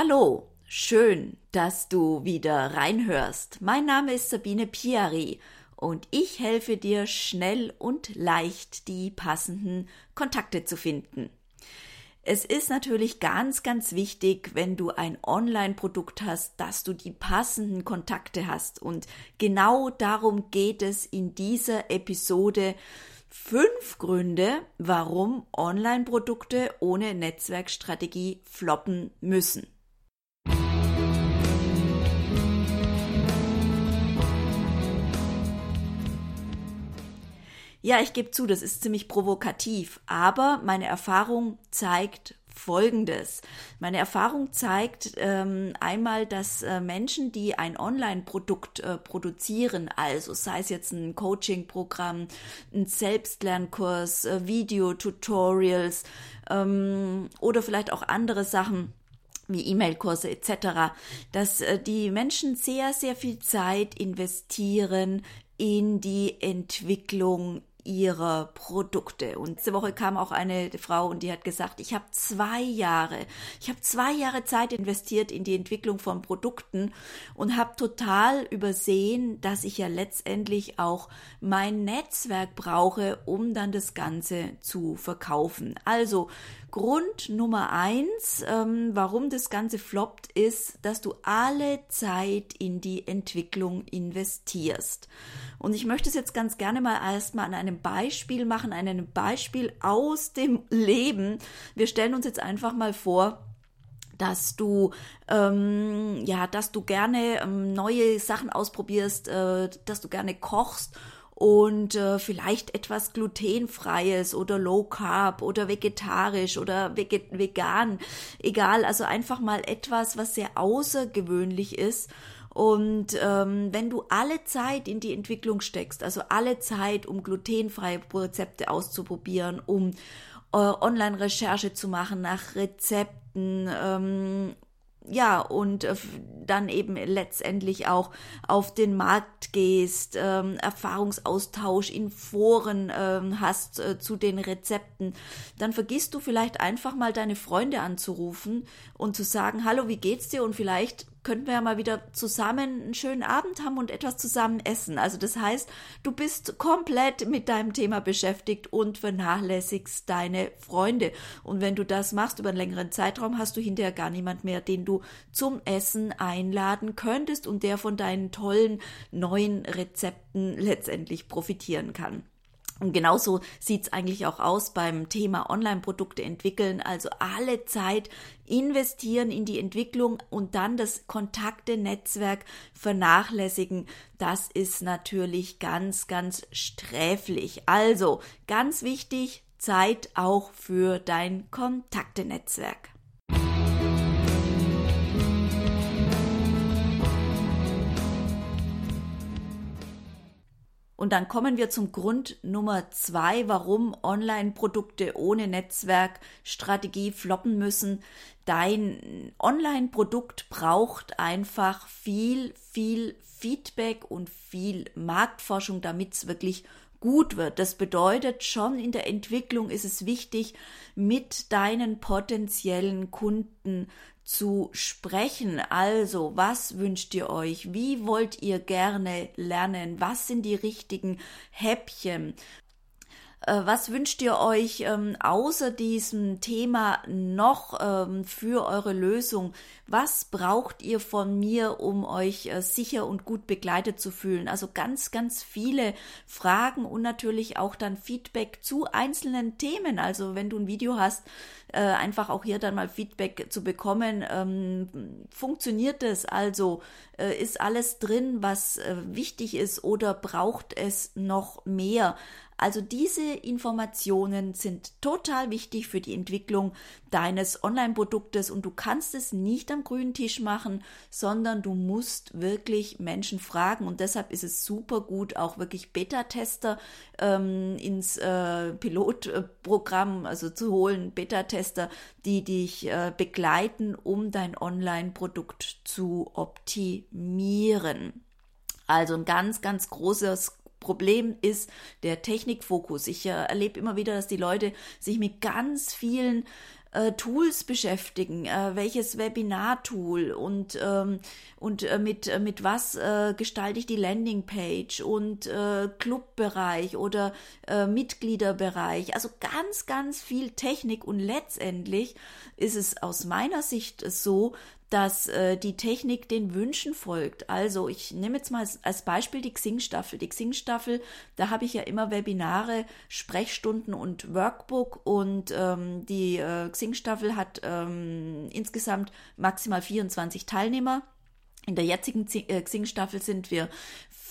Hallo, schön, dass du wieder reinhörst. Mein Name ist Sabine Piari und ich helfe dir schnell und leicht die passenden Kontakte zu finden. Es ist natürlich ganz, ganz wichtig, wenn du ein Online-Produkt hast, dass du die passenden Kontakte hast. Und genau darum geht es in dieser Episode. Fünf Gründe, warum Online-Produkte ohne Netzwerkstrategie floppen müssen. Ja, ich gebe zu, das ist ziemlich provokativ, aber meine Erfahrung zeigt Folgendes. Meine Erfahrung zeigt ähm, einmal, dass äh, Menschen, die ein Online-Produkt äh, produzieren, also sei es jetzt ein Coaching-Programm, ein Selbstlernkurs, äh, Videotutorials ähm, oder vielleicht auch andere Sachen, wie E-Mail-Kurse etc., dass äh, die Menschen sehr, sehr viel Zeit investieren in die Entwicklung ihrer Produkte. Und diese Woche kam auch eine Frau und die hat gesagt, ich habe zwei Jahre, ich habe zwei Jahre Zeit investiert in die Entwicklung von Produkten und habe total übersehen, dass ich ja letztendlich auch mein Netzwerk brauche, um dann das Ganze zu verkaufen. Also Grund Nummer eins, ähm, warum das Ganze floppt, ist, dass du alle Zeit in die Entwicklung investierst. Und ich möchte es jetzt ganz gerne mal erstmal an einem Beispiel machen, an einem Beispiel aus dem Leben. Wir stellen uns jetzt einfach mal vor, dass du ähm, ja, dass du gerne ähm, neue Sachen ausprobierst, äh, dass du gerne kochst und äh, vielleicht etwas glutenfreies oder low carb oder vegetarisch oder vegan, egal, also einfach mal etwas, was sehr außergewöhnlich ist. Und ähm, wenn du alle Zeit in die Entwicklung steckst, also alle Zeit, um glutenfreie Rezepte auszuprobieren, um äh, Online-Recherche zu machen nach Rezepten, ähm, ja, und äh, dann eben letztendlich auch auf den Markt gehst, ähm, Erfahrungsaustausch in Foren ähm, hast äh, zu den Rezepten, dann vergisst du vielleicht einfach mal deine Freunde anzurufen und zu sagen, hallo, wie geht's dir? Und vielleicht könnten wir ja mal wieder zusammen einen schönen Abend haben und etwas zusammen essen. Also das heißt, du bist komplett mit deinem Thema beschäftigt und vernachlässigst deine Freunde. Und wenn du das machst über einen längeren Zeitraum, hast du hinterher gar niemand mehr, den du zum Essen einladen könntest und der von deinen tollen neuen Rezepten letztendlich profitieren kann. Und genauso sieht's eigentlich auch aus beim Thema Online-Produkte entwickeln. Also alle Zeit investieren in die Entwicklung und dann das Kontakte-Netzwerk vernachlässigen. Das ist natürlich ganz, ganz sträflich. Also ganz wichtig, Zeit auch für dein Kontakte-Netzwerk. Und dann kommen wir zum Grund Nummer zwei, warum Online-Produkte ohne Netzwerkstrategie floppen müssen. Dein Online-Produkt braucht einfach viel, viel Feedback und viel Marktforschung, damit es wirklich gut wird. Das bedeutet schon in der Entwicklung ist es wichtig, mit deinen potenziellen Kunden zu sprechen. Also, was wünscht ihr euch? Wie wollt ihr gerne lernen? Was sind die richtigen Häppchen? Äh, was wünscht ihr euch ähm, außer diesem Thema noch ähm, für eure Lösung? Was braucht ihr von mir, um euch äh, sicher und gut begleitet zu fühlen? Also ganz, ganz viele Fragen und natürlich auch dann Feedback zu einzelnen Themen. Also wenn du ein Video hast, äh, einfach auch hier dann mal Feedback zu bekommen. Ähm, funktioniert es also? Äh, ist alles drin, was äh, wichtig ist oder braucht es noch mehr? Also diese Informationen sind total wichtig für die Entwicklung deines Online-Produktes und du kannst es nicht am grünen Tisch machen, sondern du musst wirklich Menschen fragen und deshalb ist es super gut, auch wirklich Beta-Tester ähm, ins äh, Pilotprogramm also zu holen, Beta-Tester, die dich äh, begleiten, um dein Online-Produkt zu optimieren. Also ein ganz, ganz großes Problem ist der Technikfokus. Ich äh, erlebe immer wieder, dass die Leute sich mit ganz vielen äh, Tools beschäftigen, äh, welches Webinar-Tool und, ähm, und äh, mit, äh, mit was äh, gestalte ich die Landingpage und äh, Clubbereich oder äh, Mitgliederbereich. Also ganz, ganz viel Technik und letztendlich ist es aus meiner Sicht so, dass äh, die Technik den Wünschen folgt. Also ich nehme jetzt mal als, Beispiel die Xing-Staffel. Die Xing-Staffel, da habe ich ja immer Webinare, Sprechstunden und Workbook und ähm, die äh, Xing-Staffel hat ähm, insgesamt maximal 24 Teilnehmer. In der jetzigen äh, Xing-Staffel sind wir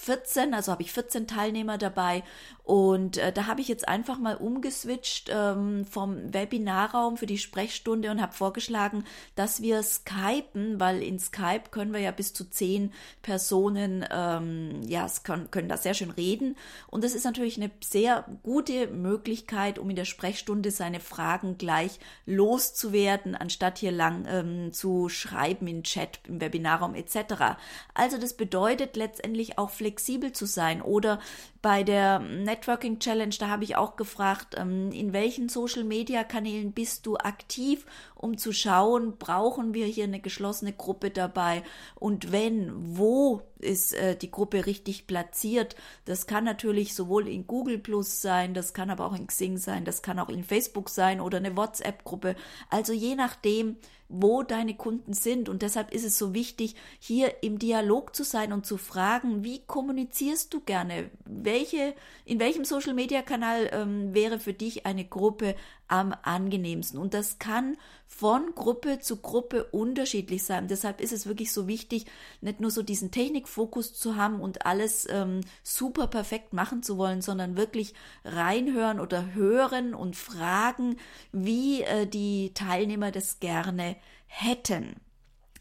14, also habe ich 14 Teilnehmer dabei und äh, da habe ich jetzt einfach mal umgeswitcht ähm, vom Webinarraum für die Sprechstunde und habe vorgeschlagen, dass wir skypen, weil in Skype können wir ja bis zu zehn Personen, ähm, ja, können, können da sehr schön reden. Und das ist natürlich eine sehr gute Möglichkeit, um in der Sprechstunde seine Fragen gleich loszuwerden, anstatt hier lang ähm, zu schreiben in Chat, im Webinarraum etc. Also das bedeutet letztendlich auch flexibel zu sein oder bei der Networking Challenge, da habe ich auch gefragt, ähm, in welchen Social Media Kanälen bist du aktiv, um zu schauen, brauchen wir hier eine geschlossene Gruppe dabei und wenn, wo ist äh, die Gruppe richtig platziert. Das kann natürlich sowohl in Google Plus sein, das kann aber auch in Xing sein, das kann auch in Facebook sein oder eine WhatsApp-Gruppe. Also je nachdem, wo deine Kunden sind. Und deshalb ist es so wichtig, hier im Dialog zu sein und zu fragen, wie kommunizierst du gerne? Welche, in welchem Social Media Kanal ähm, wäre für dich eine Gruppe am angenehmsten. Und das kann von Gruppe zu Gruppe unterschiedlich sein. Deshalb ist es wirklich so wichtig, nicht nur so diesen Technikfokus zu haben und alles ähm, super perfekt machen zu wollen, sondern wirklich reinhören oder hören und fragen, wie äh, die Teilnehmer das gerne hätten.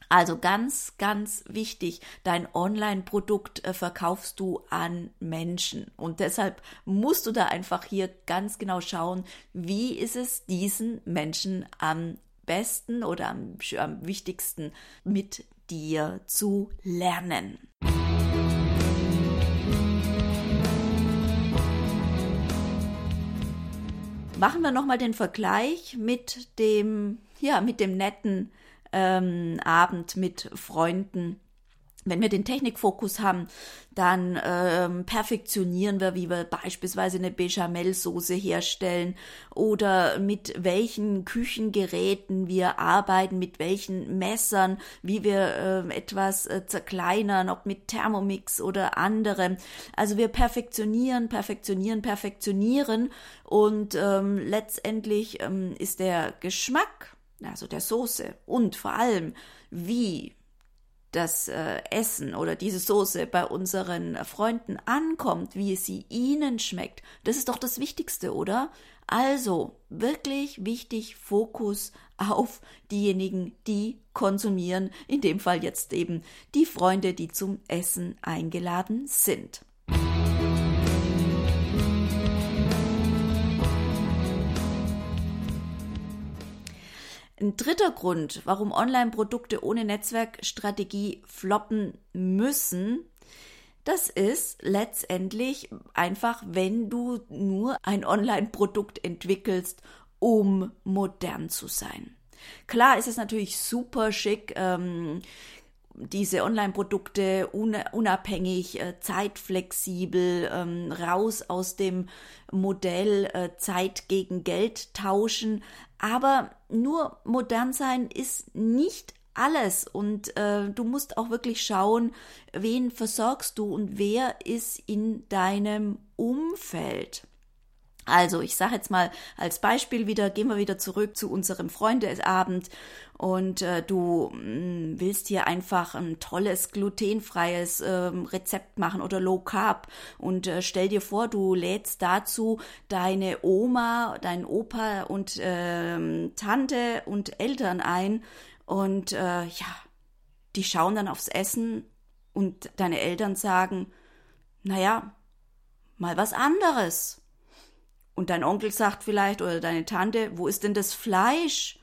Also ganz, ganz wichtig, dein Online-Produkt äh, verkaufst du an Menschen. Und deshalb musst du da einfach hier ganz genau schauen, wie ist es diesen Menschen am besten oder am, am wichtigsten mit dir zu lernen. Machen wir nochmal den Vergleich mit dem, ja, mit dem netten ähm, Abend mit Freunden. Wenn wir den Technikfokus haben, dann ähm, perfektionieren wir, wie wir beispielsweise eine Bechamelsoße herstellen oder mit welchen Küchengeräten wir arbeiten, mit welchen Messern, wie wir äh, etwas äh, zerkleinern, ob mit Thermomix oder anderem. Also wir perfektionieren, perfektionieren, perfektionieren und ähm, letztendlich ähm, ist der Geschmack also der Soße und vor allem, wie das äh, Essen oder diese Soße bei unseren Freunden ankommt, wie sie ihnen schmeckt, das ist doch das Wichtigste, oder? Also wirklich wichtig, Fokus auf diejenigen, die konsumieren, in dem Fall jetzt eben die Freunde, die zum Essen eingeladen sind. Ein dritter Grund, warum Online-Produkte ohne Netzwerkstrategie floppen müssen, das ist letztendlich einfach, wenn du nur ein Online-Produkt entwickelst, um modern zu sein. Klar ist es natürlich super schick, ähm, diese Online-Produkte unabhängig, äh, zeitflexibel, ähm, raus aus dem Modell äh, Zeit gegen Geld tauschen. Aber nur modern sein ist nicht alles und äh, du musst auch wirklich schauen, wen versorgst du und wer ist in deinem Umfeld. Also, ich sage jetzt mal als Beispiel wieder, gehen wir wieder zurück zu unserem Freundeabend und äh, du mh, mm, willst hier einfach ein tolles glutenfreies äh, Rezept machen oder Low Carb. Und äh, stell dir vor, du lädst dazu deine Oma, deinen Opa und äh, Tante und Eltern ein. Und äh, ja, die schauen dann aufs Essen und deine Eltern sagen, naja, mal was anderes. Und dein Onkel sagt vielleicht oder deine Tante, wo ist denn das Fleisch?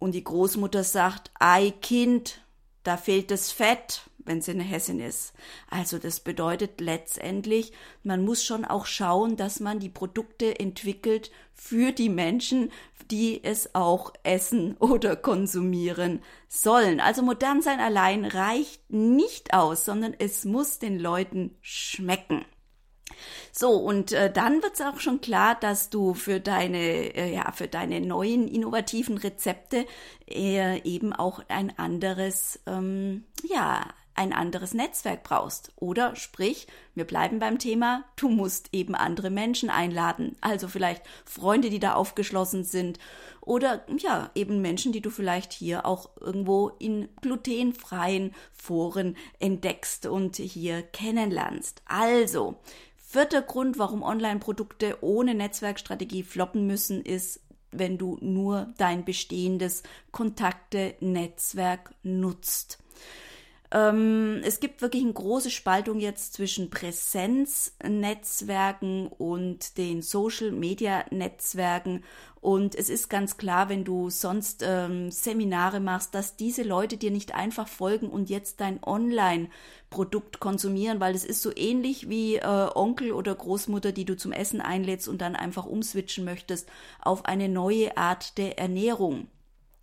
Und die Großmutter sagt, Ei Kind, da fehlt das Fett, wenn sie eine Hessin ist. Also das bedeutet letztendlich, man muss schon auch schauen, dass man die Produkte entwickelt für die Menschen, die es auch essen oder konsumieren sollen. Also modern sein allein reicht nicht aus, sondern es muss den Leuten schmecken. So, und äh, dann wird es auch schon klar, dass du für deine, äh, ja, für deine neuen innovativen Rezepte äh, eben auch ein anderes, ähm, ja, ein anderes Netzwerk brauchst. Oder sprich, wir bleiben beim Thema, du musst eben andere Menschen einladen. Also vielleicht Freunde, die da aufgeschlossen sind. Oder ja, eben Menschen, die du vielleicht hier auch irgendwo in glutenfreien Foren entdeckst und hier kennenlernst. Also, Vierter Grund, warum Online-Produkte ohne Netzwerkstrategie floppen müssen, ist, wenn du nur dein bestehendes Kontakte-Netzwerk nutzt. Ähm, es gibt wirklich eine große Spaltung jetzt zwischen Präsenznetzwerken und den Social-Media-Netzwerken. Und es ist ganz klar, wenn du sonst ähm, Seminare machst, dass diese Leute dir nicht einfach folgen und jetzt dein Online-Produkt konsumieren, weil es ist so ähnlich wie äh, Onkel oder Großmutter, die du zum Essen einlädst und dann einfach umswitchen möchtest auf eine neue Art der Ernährung.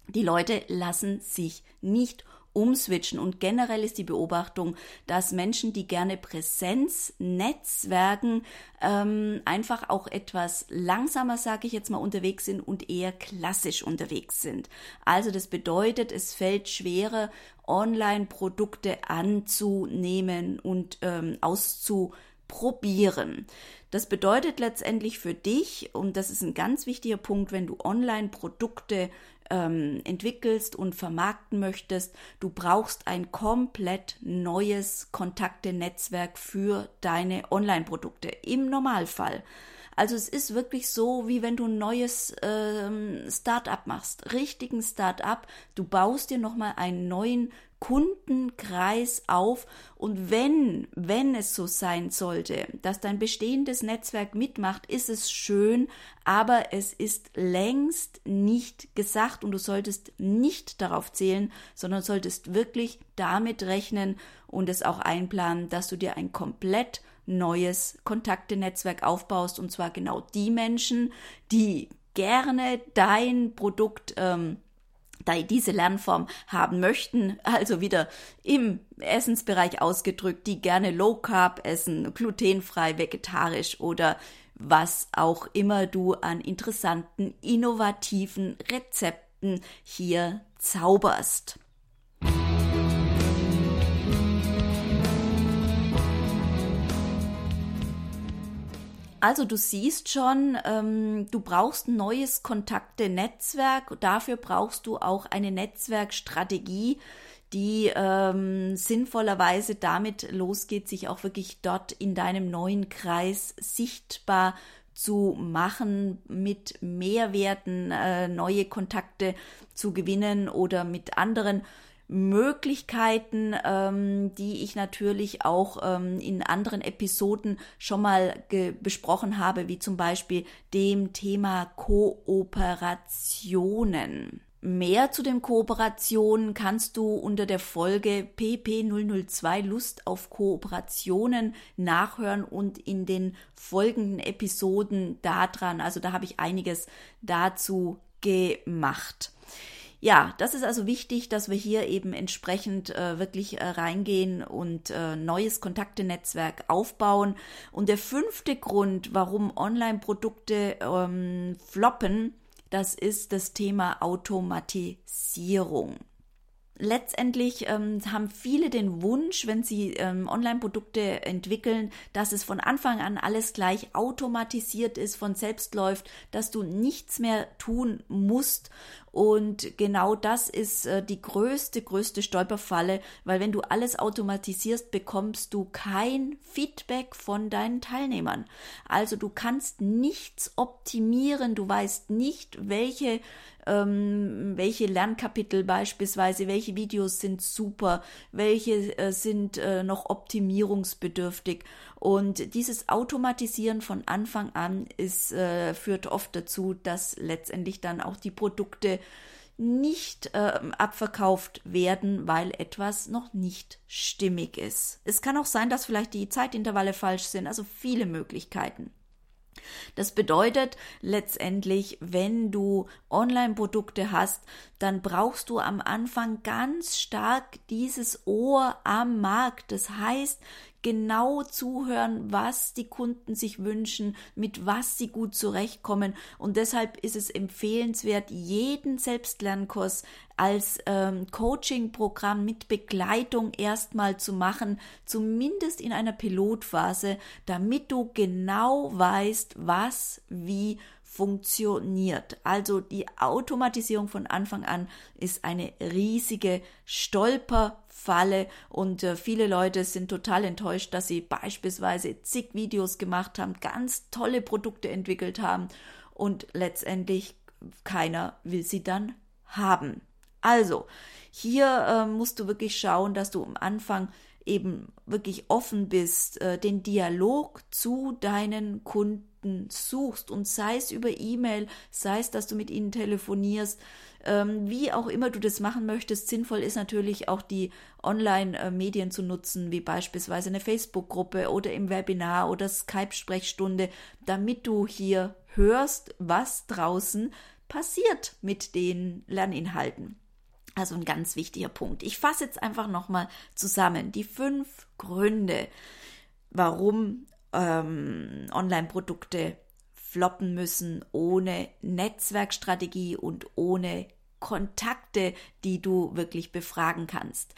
Die Leute lassen sich nicht umswitchen. Und generell ist die Beobachtung, dass Menschen, die gerne Präsenz netzwerken, ähm, einfach auch etwas langsamer, sage ich jetzt mal, unterwegs sind und eher klassisch unterwegs sind. Also das bedeutet, es fällt schwerer, Online-Produkte anzunehmen und ähm, auszuprobieren. Das bedeutet letztendlich für dich, und das ist ein ganz wichtiger Punkt, wenn du Online-Produkte ähm, entwickelst und vermarkten möchtest, du brauchst ein komplett neues Kontakte-Netzwerk für deine Online-Produkte im Normalfall. Also es ist wirklich so, wie wenn du ein neues ähm, Start-up machst, richtigen Start-up. Du baust dir nochmal einen neuen Kundenkreis auf. Und wenn, wenn es so sein sollte, dass dein bestehendes Netzwerk mitmacht, ist es schön, aber es ist längst nicht gesagt und du solltest nicht darauf zählen, sondern solltest wirklich damit rechnen und es auch einplanen, dass du dir ein komplett neues Kontaktenetzwerk aufbaust und zwar genau die Menschen, die gerne dein Produkt ähm, diese Lernform haben möchten, also wieder im Essensbereich ausgedrückt, die gerne Low Carb essen, glutenfrei, vegetarisch oder was auch immer du an interessanten, innovativen Rezepten hier zauberst. Also du siehst schon, ähm, du brauchst ein neues Kontakte-Netzwerk. Dafür brauchst du auch eine Netzwerkstrategie, die ähm, sinnvollerweise damit losgeht, sich auch wirklich dort in deinem neuen Kreis sichtbar zu machen, mit Mehrwerten äh, neue Kontakte zu gewinnen oder mit anderen Möglichkeiten, ähm, die ich natürlich auch ähm, in anderen Episoden schon mal besprochen habe, wie zum Beispiel dem Thema Kooperationen. Mehr zu den Kooperationen kannst du unter der Folge PP002 Lust auf Kooperationen nachhören und in den folgenden Episoden daran. Also da habe ich einiges dazu gemacht. Ja, das ist also wichtig, dass wir hier eben entsprechend äh, wirklich äh, reingehen und äh, neues Kontaktenetzwerk aufbauen. Und der fünfte Grund, warum Online-Produkte ähm, floppen, das ist das Thema Automatisierung letztendlich ähm, haben viele den Wunsch, wenn sie ähm, Online-Produkte entwickeln, dass es von Anfang an alles gleich automatisiert ist, von selbst läuft, dass du nichts mehr tun musst. Und genau das ist äh, die größte, größte Stolperfalle, weil wenn du alles automatisierst, bekommst du kein Feedback von deinen Teilnehmern. Also du kannst nichts optimieren, du weißt nicht, welche ähm, welche Lernkapitel beispielsweise, welche Videos sind super, welche äh, sind äh, noch optimierungsbedürftig. Und dieses Automatisieren von Anfang an ist, äh, führt oft dazu, dass letztendlich dann auch die Produkte nicht äh, abverkauft werden, weil etwas noch nicht stimmig ist. Es kann auch sein, dass vielleicht die Zeitintervalle falsch sind, also viele Möglichkeiten. Das bedeutet letztendlich, wenn du Online-Produkte hast, dann brauchst du am Anfang ganz stark dieses Ohr am Markt. Das heißt, genau zuhören, was die Kunden sich wünschen, mit was sie gut zurechtkommen. Und deshalb ist es empfehlenswert, jeden Selbstlernkurs als ähm, Coaching-Programm mit Begleitung erstmal zu machen, zumindest in einer Pilotphase, damit du genau weißt, was wie funktioniert. Also die Automatisierung von Anfang an ist eine riesige Stolperfalle und äh, viele Leute sind total enttäuscht, dass sie beispielsweise zig Videos gemacht haben, ganz tolle Produkte entwickelt haben und letztendlich keiner will sie dann haben. Also, hier äh, musst du wirklich schauen, dass du am Anfang eben wirklich offen bist, äh, den Dialog zu deinen Kunden Kunden suchst und sei es über E-Mail, sei es, dass du mit ihnen telefonierst, ähm, wie auch immer du das machen möchtest. Sinnvoll ist natürlich auch die Online-Medien zu nutzen, wie beispielsweise eine Facebook-Gruppe oder im Webinar oder Skype-Sprechstunde, damit du hier hörst, was draußen passiert mit den Lerninhalten. Also ein ganz wichtiger Punkt. Ich fasse jetzt einfach nochmal zusammen die fünf Gründe, warum ähm, Online-Produkte floppen müssen ohne Netzwerkstrategie und ohne Kontakte, die du wirklich befragen kannst.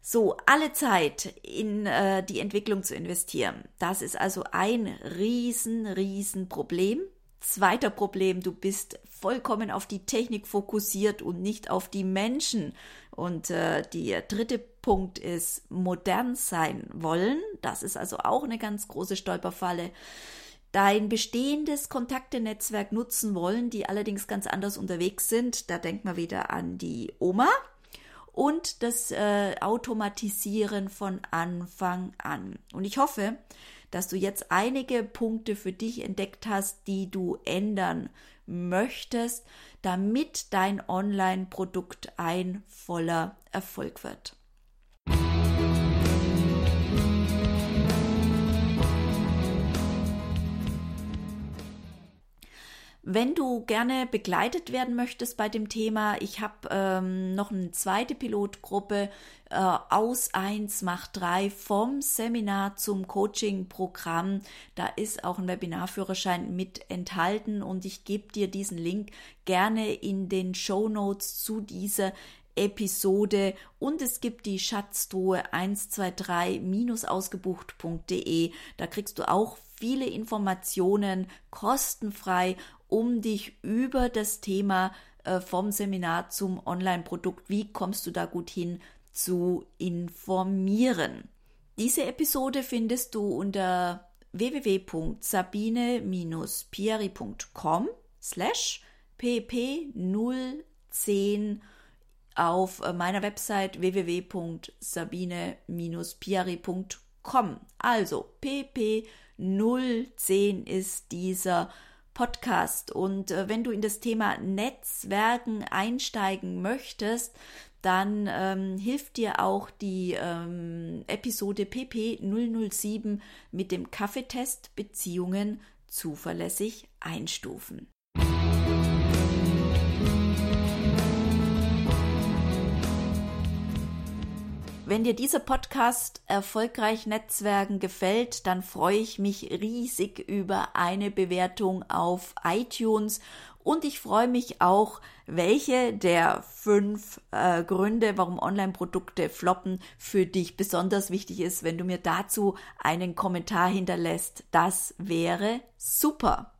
So, alle Zeit in äh, die Entwicklung zu investieren, das ist also ein riesen, riesen Problem. Zweiter Problem, du bist vollkommen auf die Technik fokussiert und nicht auf die Menschen. Und äh, der dritte Punkt ist modern sein wollen. Das ist also auch eine ganz große Stolperfalle. Dein bestehendes Kontaktenetzwerk nutzen wollen, die allerdings ganz anders unterwegs sind. Da denkt man wieder an die Oma und das äh, Automatisieren von Anfang an. Und ich hoffe, dass du jetzt einige Punkte für dich entdeckt hast, die du ändern möchtest, damit dein Online-Produkt ein voller Erfolg wird. Wenn du gerne begleitet werden möchtest bei dem Thema, ich habe ähm, noch eine zweite Pilotgruppe äh, aus 1 macht 3 vom Seminar zum Coaching-Programm. Da ist auch ein Webinarführerschein mit enthalten und ich gebe dir diesen Link gerne in den Show Notes zu dieser Episode und es gibt die Schatztruhe 123-ausgebucht.de. Da kriegst du auch viele Informationen kostenfrei um dich über das Thema äh, vom Seminar zum Online-Produkt, wie kommst du da gut hin, zu informieren. Diese Episode findest du unter www.sabine-pieri.com slash pp010 auf äh, meiner Website www.sabine-piari.com. Also pp010 ist dieser Podcast. Und äh, wenn du in das Thema Netzwerken einsteigen möchtest, dann ähm, hilft dir auch die ähm, Episode PP 007 mit dem Kaffeetest Beziehungen zuverlässig einstufen. Wenn dir dieser Podcast erfolgreich Netzwerken gefällt, dann freue ich mich riesig über eine Bewertung auf iTunes und ich freue mich auch, welche der fünf äh, Gründe, warum Online-Produkte floppen, für dich besonders wichtig ist. Wenn du mir dazu einen Kommentar hinterlässt, das wäre super.